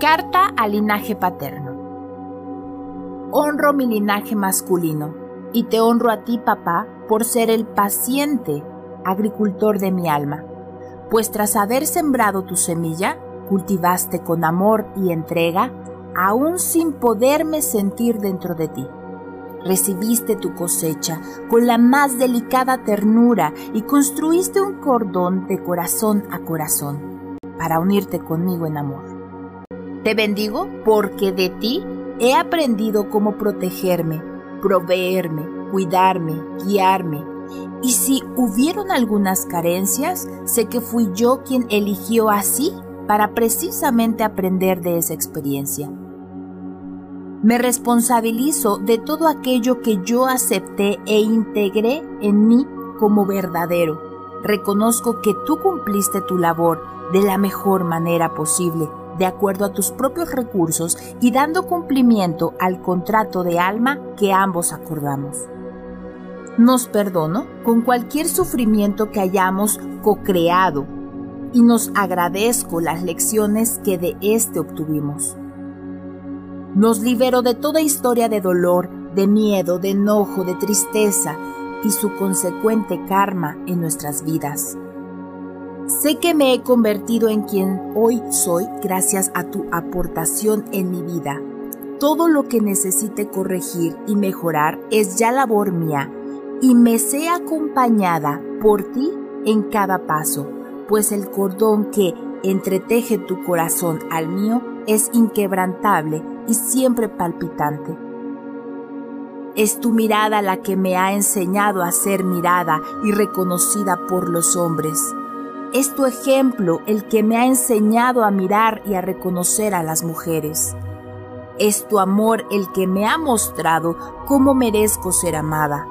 Carta al linaje paterno. Honro mi linaje masculino y te honro a ti, papá, por ser el paciente agricultor de mi alma, pues tras haber sembrado tu semilla, cultivaste con amor y entrega, aún sin poderme sentir dentro de ti. Recibiste tu cosecha con la más delicada ternura y construiste un cordón de corazón a corazón para unirte conmigo en amor. Te bendigo porque de ti he aprendido cómo protegerme, proveerme, cuidarme, guiarme. Y si hubieron algunas carencias, sé que fui yo quien eligió así para precisamente aprender de esa experiencia. Me responsabilizo de todo aquello que yo acepté e integré en mí como verdadero. Reconozco que tú cumpliste tu labor de la mejor manera posible, de acuerdo a tus propios recursos y dando cumplimiento al contrato de alma que ambos acordamos. Nos perdono con cualquier sufrimiento que hayamos co-creado y nos agradezco las lecciones que de éste obtuvimos. Nos libero de toda historia de dolor, de miedo, de enojo, de tristeza y su consecuente karma en nuestras vidas. Sé que me he convertido en quien hoy soy gracias a tu aportación en mi vida. Todo lo que necesite corregir y mejorar es ya labor mía y me sé acompañada por ti en cada paso, pues el cordón que entreteje tu corazón al mío es inquebrantable y siempre palpitante. Es tu mirada la que me ha enseñado a ser mirada y reconocida por los hombres. Es tu ejemplo el que me ha enseñado a mirar y a reconocer a las mujeres. Es tu amor el que me ha mostrado cómo merezco ser amada.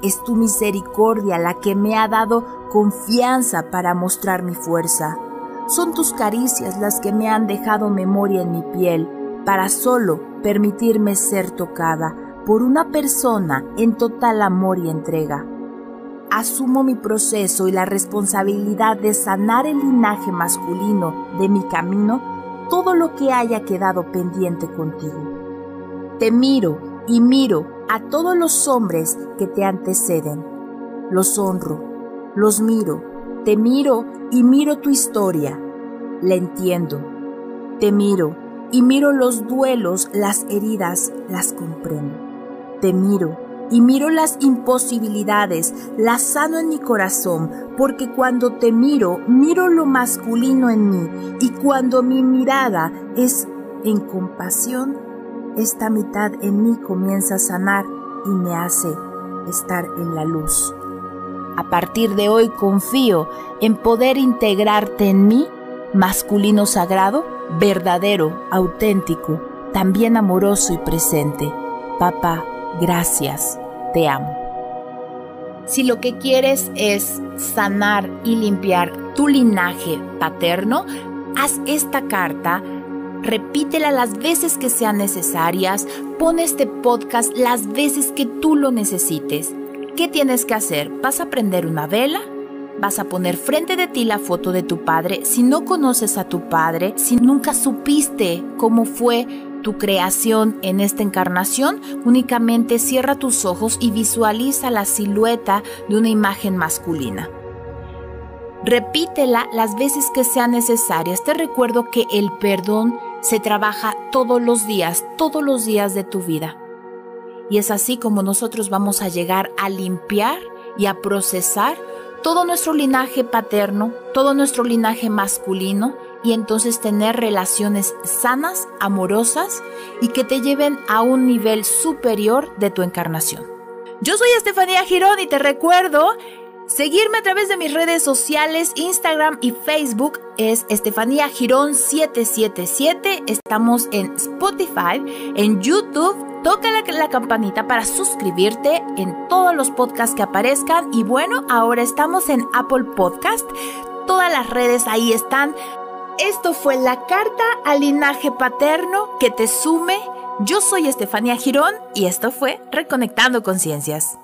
Es tu misericordia la que me ha dado confianza para mostrar mi fuerza. Son tus caricias las que me han dejado memoria en mi piel para solo permitirme ser tocada por una persona en total amor y entrega. Asumo mi proceso y la responsabilidad de sanar el linaje masculino de mi camino, todo lo que haya quedado pendiente contigo. Te miro y miro a todos los hombres que te anteceden. Los honro, los miro te miro y miro tu historia. La entiendo. Te miro y miro los duelos, las heridas, las comprendo. Te miro y miro las imposibilidades, las sano en mi corazón, porque cuando te miro, miro lo masculino en mí, y cuando mi mirada es en compasión, esta mitad en mí comienza a sanar y me hace estar en la luz. A partir de hoy confío en poder integrarte en mí, masculino sagrado, verdadero, auténtico, también amoroso y presente. Papá, gracias, te amo. Si lo que quieres es sanar y limpiar tu linaje paterno, haz esta carta, repítela las veces que sean necesarias, pon este podcast las veces que tú lo necesites. ¿Qué tienes que hacer? Vas a prender una vela, vas a poner frente de ti la foto de tu padre. Si no conoces a tu padre, si nunca supiste cómo fue tu creación en esta encarnación, únicamente cierra tus ojos y visualiza la silueta de una imagen masculina. Repítela las veces que sean necesarias. Te recuerdo que el perdón se trabaja todos los días, todos los días de tu vida. Y es así como nosotros vamos a llegar a limpiar y a procesar todo nuestro linaje paterno, todo nuestro linaje masculino y entonces tener relaciones sanas, amorosas y que te lleven a un nivel superior de tu encarnación. Yo soy Estefanía Girón y te recuerdo Seguirme a través de mis redes sociales, Instagram y Facebook es Estefanía Girón 777. Estamos en Spotify, en YouTube. Toca la, la, campanita para suscribirte en todos los podcasts que aparezcan. Y bueno, ahora estamos en Apple Podcast. Todas las redes ahí están. Esto fue la carta al linaje paterno que te sume. Yo soy Estefanía Girón y esto fue Reconectando Conciencias.